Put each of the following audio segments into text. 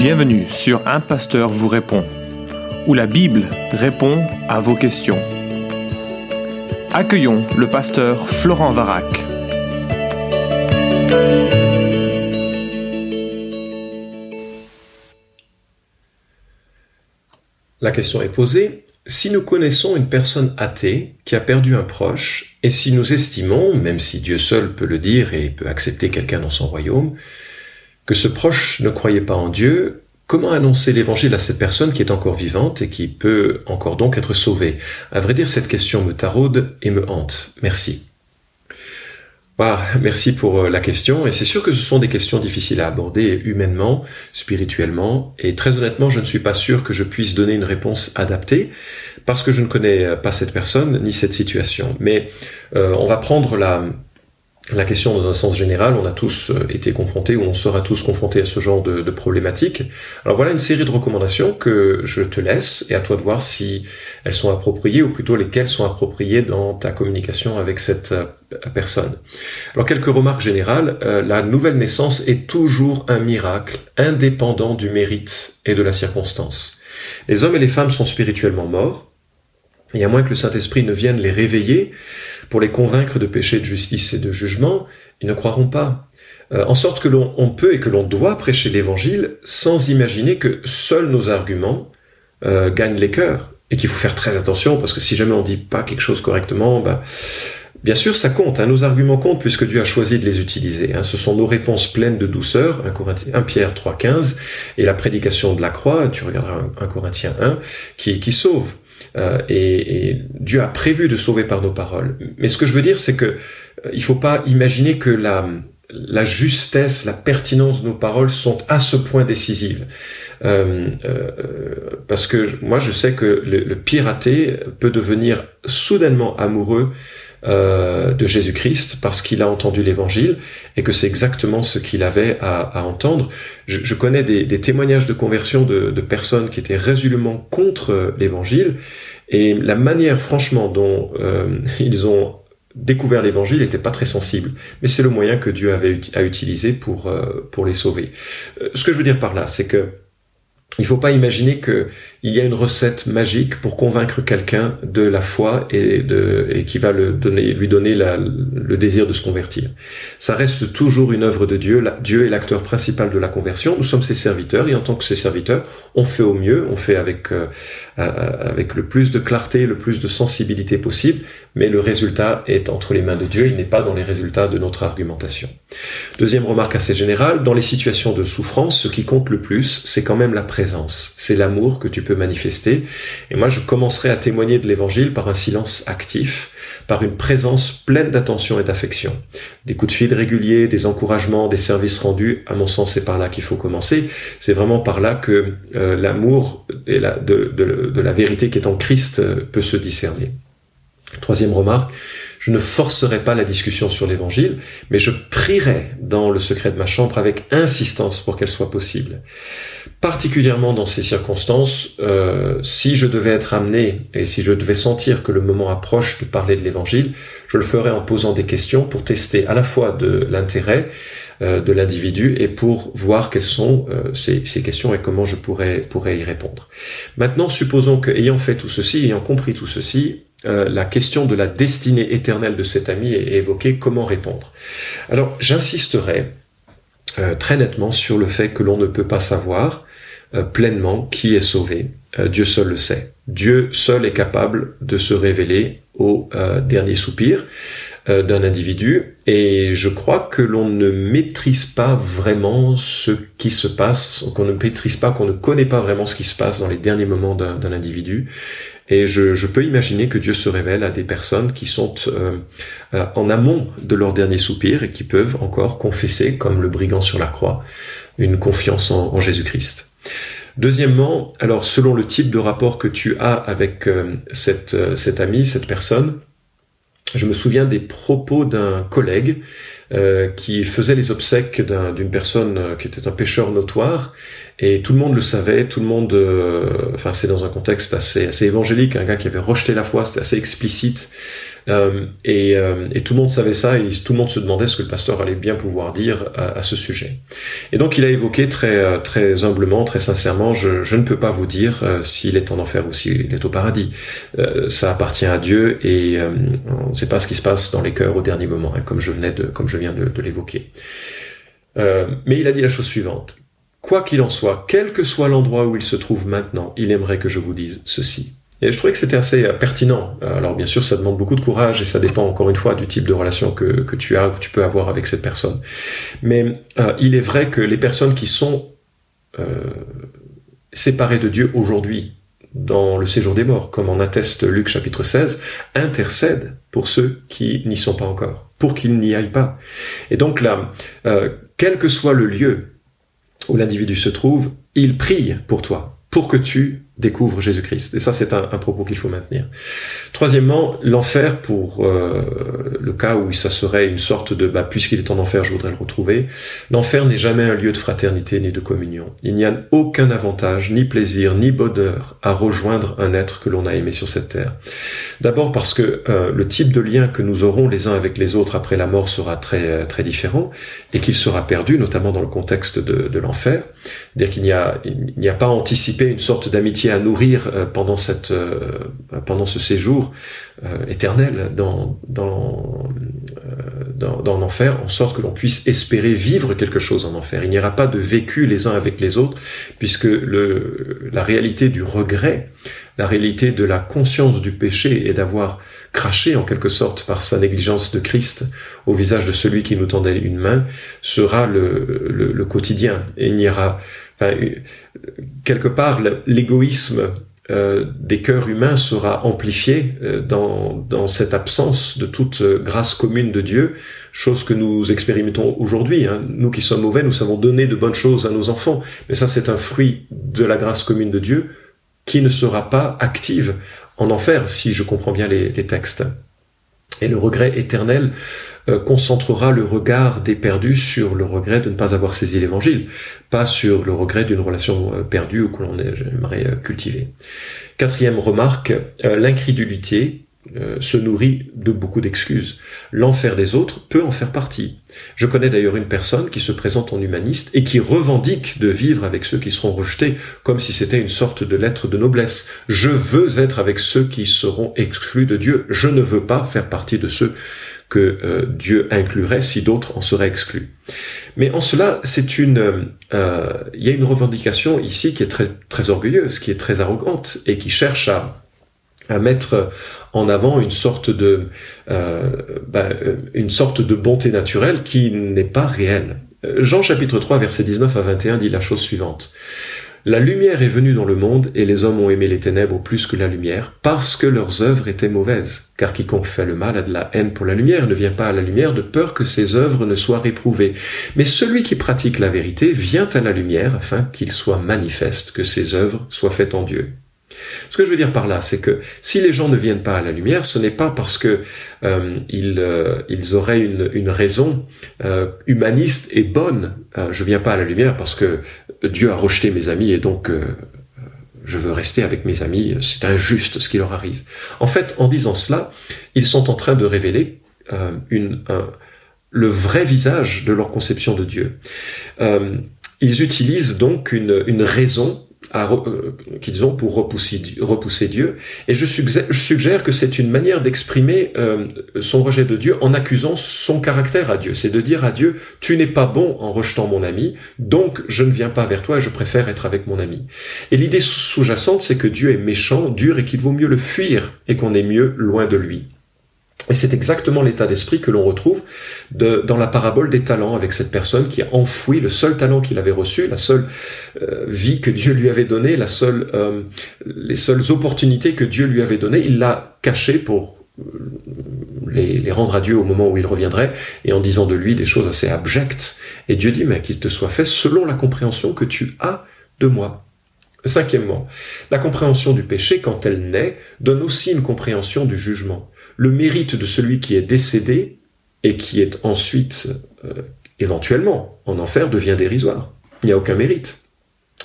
Bienvenue sur Un Pasteur vous répond, où la Bible répond à vos questions. Accueillons le pasteur Florent Varac. La question est posée, si nous connaissons une personne athée qui a perdu un proche, et si nous estimons, même si Dieu seul peut le dire et peut accepter quelqu'un dans son royaume, que ce proche ne croyait pas en Dieu, comment annoncer l'évangile à cette personne qui est encore vivante et qui peut encore donc être sauvée? À vrai dire, cette question me taraude et me hante. Merci merci pour euh, la question. Et c'est sûr que ce sont des questions difficiles à aborder humainement, spirituellement. Et très honnêtement, je ne suis pas sûr que je puisse donner une réponse adaptée parce que je ne connais pas cette personne ni cette situation. Mais euh, on va prendre la, la question dans un sens général, on a tous euh, été confrontés ou on sera tous confrontés à ce genre de, de problématiques. Alors voilà une série de recommandations que je te laisse et à toi de voir si elles sont appropriées ou plutôt lesquelles sont appropriées dans ta communication avec cette euh, personne. Alors quelques remarques générales. Euh, la nouvelle naissance est toujours un miracle indépendant du mérite et de la circonstance. Les hommes et les femmes sont spirituellement morts et à moins que le Saint-Esprit ne vienne les réveiller, pour les convaincre de péché, de justice et de jugement, ils ne croiront pas. Euh, en sorte que l'on peut et que l'on doit prêcher l'évangile sans imaginer que seuls nos arguments euh, gagnent les cœurs. Et qu'il faut faire très attention parce que si jamais on dit pas quelque chose correctement, bah, Bien sûr, ça compte. Hein. nos arguments comptent puisque Dieu a choisi de les utiliser. Hein. ce sont nos réponses pleines de douceur, 1, 1 Pierre 3,15, et la prédication de la croix, tu regarderas 1, Corinthiens 1, qui, qui sauve. Euh, et, et, Dieu a prévu de sauver par nos paroles. Mais ce que je veux dire, c'est que euh, il faut pas imaginer que la, la justesse, la pertinence de nos paroles sont à ce point décisives. Euh, euh, parce que moi, je sais que le, le piraté peut devenir soudainement amoureux euh, de Jésus-Christ parce qu'il a entendu l'évangile et que c'est exactement ce qu'il avait à, à entendre. Je, je connais des, des, témoignages de conversion de, de, personnes qui étaient résolument contre l'évangile et la manière franchement dont euh, ils ont découvert l'évangile n'était pas très sensible, mais c'est le moyen que Dieu avait à utiliser pour euh, pour les sauver. Euh, ce que je veux dire par là, c'est que il faut pas imaginer qu'il y a une recette magique pour convaincre quelqu'un de la foi et, qui va lui donner le désir de se convertir. Ça reste toujours une œuvre de Dieu. Dieu est l'acteur principal de la conversion. Nous sommes ses serviteurs et en tant que ses serviteurs, on fait au mieux, on fait avec euh, avec le plus de clarté, le plus de sensibilité possible, mais le résultat est entre les mains de Dieu. Il n'est pas dans les résultats de notre argumentation. Deuxième remarque assez générale, dans les situations de souffrance, ce qui compte le plus, c'est quand même la présence. C'est l'amour que tu peux manifester. Et moi, je commencerai à témoigner de l'évangile par un silence actif, par une présence pleine d'attention et d'affection. Des coups de fil réguliers, des encouragements, des services rendus, à mon sens, c'est par là qu'il faut commencer. C'est vraiment par là que euh, l'amour de, de, la vérité qui est en Christ euh, peut se discerner. Troisième remarque, je ne forcerai pas la discussion sur l'évangile, mais je prierai dans le secret de ma chambre avec insistance pour qu'elle soit possible. Particulièrement dans ces circonstances, euh, si je devais être amené et si je devais sentir que le moment approche de parler de l'évangile, je le ferai en posant des questions pour tester à la fois de l'intérêt euh, de l'individu et pour voir quelles sont euh, ces, ces, questions et comment je pourrais, pourrais y répondre. Maintenant, supposons que, ayant fait tout ceci, ayant compris tout ceci, euh, la question de la destinée éternelle de cet ami est évoquée, comment répondre? Alors j'insisterai euh, très nettement sur le fait que l'on ne peut pas savoir euh, pleinement qui est sauvé. Dieu seul le sait. Dieu seul est capable de se révéler au dernier soupir d'un individu et je crois que l'on ne maîtrise pas vraiment ce qui se passe, qu'on ne maîtrise pas, qu'on ne connaît pas vraiment ce qui se passe dans les derniers moments d'un individu et je, peux imaginer que Dieu se révèle à des personnes qui sont euh, euh, en amont de leur dernier soupir et qui peuvent encore confesser, comme le brigand sur la croix, une confiance en, en Jésus-Christ. Deuxièmement, alors selon le type de rapport que tu as avec euh, cette, cette amie, cette personne, je me souviens des propos d'un collègue qui faisait les obsèques d'une personne qui était un pêcheur notoire et tout le monde le savait, tout le monde, enfin c'est dans un contexte assez, assez évangélique, un gars qui avait rejeté la foi, c'était assez explicite. Euh, et, euh, tout le monde savait ça et tout le monde se demandait ce que le pasteur allait bien pouvoir dire à, ce sujet. Et donc il a évoqué très, euh, très humblement, très sincèrement, je, ne peux pas vous dire s'il est en enfer ou s'il est au paradis. ça appartient à Dieu et on ne sait pas ce qui se passe dans les cœurs au dernier moment, hein, comme je venais de, de, l'évoquer. mais il a dit la chose suivante. Quoi qu'il en soit, quel que soit l'endroit où il se trouve maintenant, il aimerait que je vous dise ceci. Et je trouvais que c'était assez euh, pertinent. Euh, alors bien sûr, ça demande beaucoup de courage et ça dépend encore une fois du type de relation que, tu as, que tu peux avoir avec cette personne. Mais euh, il est vrai que les personnes qui sont euh, séparées de Dieu aujourd'hui, dans le séjour des morts, comme en atteste Luc chapitre 16, intercèdent pour ceux qui n'y sont pas encore, pour qu'ils n'y aillent pas. Et donc là, euh, quel que soit le lieu où l'individu se trouve, il prie pour toi, pour que tu découvres Jésus-Christ. Et ça, c'est un, propos qu'il faut maintenir. Troisièmement, l'enfer, pour euh, le cas où ça serait une sorte de, bah, puisqu'il est en enfer, je voudrais le retrouver, l'enfer n'est jamais un lieu de fraternité ni de communion. Il n'y a aucun avantage, ni plaisir, ni bonheur à rejoindre un être que l'on a aimé sur cette terre. D'abord parce que euh, le type de lien que nous aurons les uns avec les autres après la mort sera très, très différent et qu'il sera perdu, notamment dans le contexte de, de l'enfer. C'est-à-dire qu'il n'y a, n'y a pas anticipé une sorte d'amitié à nourrir euh, euh, pendant ce séjour euh, éternel dans, l'enfer, en sorte que l'on puisse espérer vivre quelque chose en enfer. Il n'y aura pas de vécu les uns avec les autres, puisque la réalité du regret, la réalité de la conscience du péché et d'avoir craché en quelque sorte par sa négligence de Christ au visage de celui qui nous tendait une main, sera le quotidien. Et il n'y aura, enfin, quelque part, l'égoïsme euh, des cœurs humains sera amplifié euh, dans, dans, cette absence de toute euh, grâce commune de Dieu, chose que nous expérimentons aujourd'hui. Hein. Nous qui sommes mauvais, nous savons donner de bonnes choses à nos enfants, mais ça c'est un fruit de la grâce commune de Dieu qui ne sera pas active en enfer, si je comprends bien les, textes. Et le regret éternel euh, concentrera le regard des perdus sur le regret de ne pas avoir saisi l'évangile, pas sur le regret d'une relation euh, perdue ou que l'on aimerait euh, cultiver. Quatrième remarque, l'incrédulité se nourrit de beaucoup d'excuses. L'enfer des autres peut en faire partie. Je connais d'ailleurs une personne qui se présente en humaniste et qui revendique de vivre avec ceux qui seront rejetés, comme si c'était une sorte de lettre de noblesse. Je veux être avec ceux qui seront exclus de Dieu. Je ne veux pas faire partie de ceux que euh, Dieu inclurait si d'autres en seraient exclus. Mais en cela, c'est une, euh, il y a une revendication ici qui est très très orgueilleuse, qui est très arrogante et qui cherche à à mettre en avant une sorte de euh, ben, une sorte de bonté naturelle qui n'est pas réelle. Jean chapitre 3 verset 19 à 21 dit la chose suivante. La lumière est venue dans le monde, et les hommes ont aimé les ténèbres plus que la lumière, parce que leurs œuvres étaient mauvaises. Car quiconque fait le mal a de la haine pour la lumière, ne vient pas à la lumière de peur que ses œuvres ne soient réprouvées. Mais celui qui pratique la vérité vient à la lumière, afin qu'il soit manifeste que ses œuvres soient faites en Dieu. Ce que je veux dire par là, c'est que si les gens ne viennent pas à la lumière, ce n'est pas parce que euh, ils, euh, ils, auraient une, raison euh, humaniste et bonne. je viens pas à la lumière parce que Dieu a rejeté mes amis et donc je veux rester avec mes amis. C'est injuste ce qui leur arrive. En fait, en disant cela, ils sont en train de révéler une, le vrai visage de leur conception de Dieu. ils utilisent donc une, une raison euh, qu'ils ont pour repousser, repousser, Dieu. Et je suggère, je suggère que c'est une manière d'exprimer euh, son rejet de Dieu en accusant son caractère à Dieu. C'est de dire à Dieu, tu n'es pas bon en rejetant mon ami, donc je ne viens pas vers toi et je préfère être avec mon ami. Et l'idée sous-jacente, c'est que Dieu est méchant, dur et qu'il vaut mieux le fuir et qu'on est mieux loin de lui. Et c'est exactement l'état d'esprit que l'on retrouve dans la parabole des talents avec cette personne qui a enfoui le seul talent qu'il avait reçu, la seule euh, vie que Dieu lui avait donnée, euh, les seules opportunités que Dieu lui avait données. Il l'a caché pour euh, les, rendre à Dieu au moment où il reviendrait et en disant de lui des choses assez abjectes. Et Dieu dit, mais qu'il te soit fait selon la compréhension que tu as de moi. Cinquièmement, la compréhension du péché, quand elle naît, donne aussi une compréhension du jugement le mérite de celui qui est décédé et qui est ensuite éventuellement en enfer devient dérisoire. Il n'y a aucun mérite.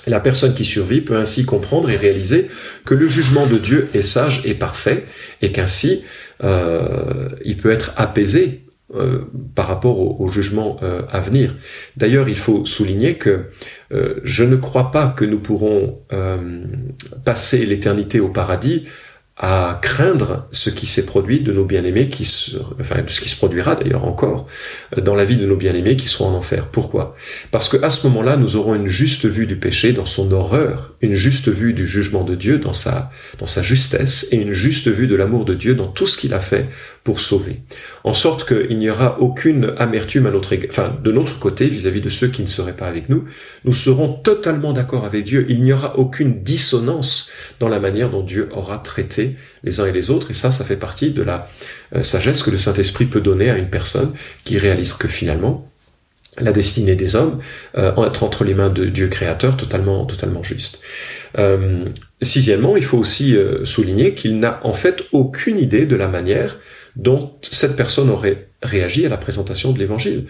La personne qui survit peut ainsi comprendre et réaliser que le jugement de Dieu est sage et parfait, et qu'ainsi euh, il peut être apaisé euh, par rapport au, jugement euh, à venir. D'ailleurs, il faut souligner que je ne crois pas que nous pourrons passer l'éternité au paradis à craindre ce qui s'est produit de nos bien-aimés, qui se, enfin de ce qui se produira d'ailleurs encore euh, dans la vie de nos bien-aimés qui seront en enfer. Pourquoi? Parce que à ce moment-là, nous aurons une juste vue du péché dans son horreur, une juste vue du jugement de Dieu dans sa dans sa justesse et une juste vue de l'amour de Dieu dans tout ce qu'il a fait pour sauver. En sorte qu'il n'y aura aucune amertume à notre enfin de notre côté vis-à-vis -vis de ceux qui ne seraient pas avec nous. Nous serons totalement d'accord avec Dieu. Il n'y aura aucune dissonance dans la manière dont Dieu aura traité les uns et les autres. Et ça, ça fait partie de la euh, sagesse que le Saint-Esprit peut donner à une personne qui réalise que finalement, la destinée des hommes euh, être entre les mains de Dieu créateur totalement, totalement juste. Euh, sixièmement, il faut aussi souligner qu'il n'a en fait aucune idée de la manière dont cette personne aurait réagi à la présentation de l'évangile.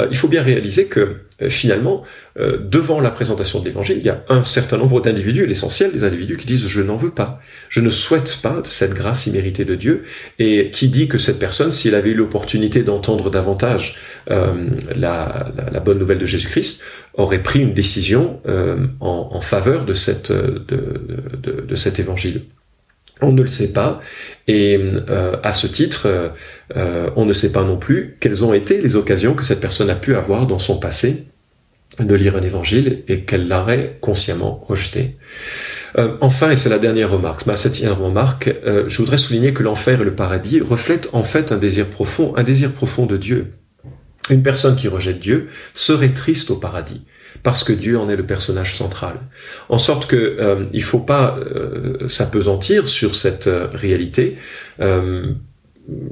Euh, il faut bien réaliser que euh, finalement, euh, devant la présentation de l'évangile, il y a un certain nombre d'individus, l'essentiel des individus, qui disent je n'en veux pas, je ne souhaite pas cette grâce imméritée de Dieu, et qui dit que cette personne, si elle avait eu l'opportunité d'entendre davantage la, bonne nouvelle de Jésus-Christ, aurait pris une décision en, faveur de, cet évangile. On ne le sait pas, et euh, à ce titre, euh, euh, on ne sait pas non plus quelles ont été les occasions que cette personne a pu avoir dans son passé de lire un évangile et qu'elle l'aurait consciemment rejeté. enfin, et c'est la dernière remarque, ma septième remarque, je voudrais souligner que l'enfer et le paradis reflètent en fait un désir profond, un désir profond de Dieu. Une personne qui rejette Dieu serait triste au paradis parce que Dieu en est le personnage central. En sorte que euh, il faut pas euh, s'apesantir sur cette euh, réalité. Euh,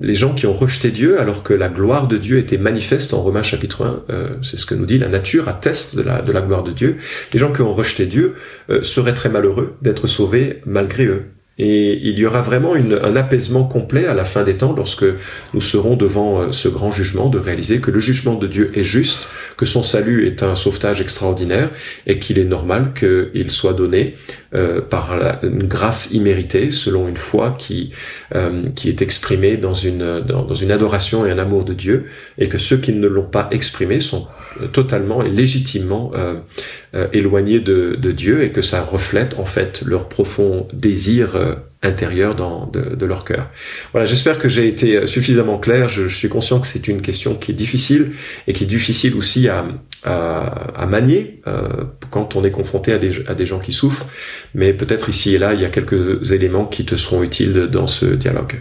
les gens qui ont rejeté Dieu alors que la gloire de Dieu était manifeste en Romains chapitre 1, c'est ce que nous dit la nature, atteste de la gloire de Dieu. Les gens qui ont rejeté Dieu seraient très malheureux d'être sauvés malgré eux. Et il y aura vraiment un apaisement complet à la fin des temps lorsque nous serons devant euh, ce grand jugement de réaliser que le jugement de Dieu est juste, que son salut est un sauvetage extraordinaire et qu'il est normal qu'il soit donné euh, par une grâce imméritée selon une foi qui, euh, qui est exprimée dans une, dans, une adoration et un amour de Dieu et que ceux qui ne l'ont pas exprimé sont totalement et légitimement éloignés de, de Dieu et que ça reflète en fait leur profond désir intérieur dans, de, leur cœur. Voilà, j'espère que j'ai été suffisamment clair. Je, suis conscient que c'est une question qui est difficile et qui est difficile aussi à, à, manier euh, quand on est confronté à des, à des gens qui souffrent. Mais peut-être ici et là, il y a quelques éléments qui te seront utiles dans ce dialogue.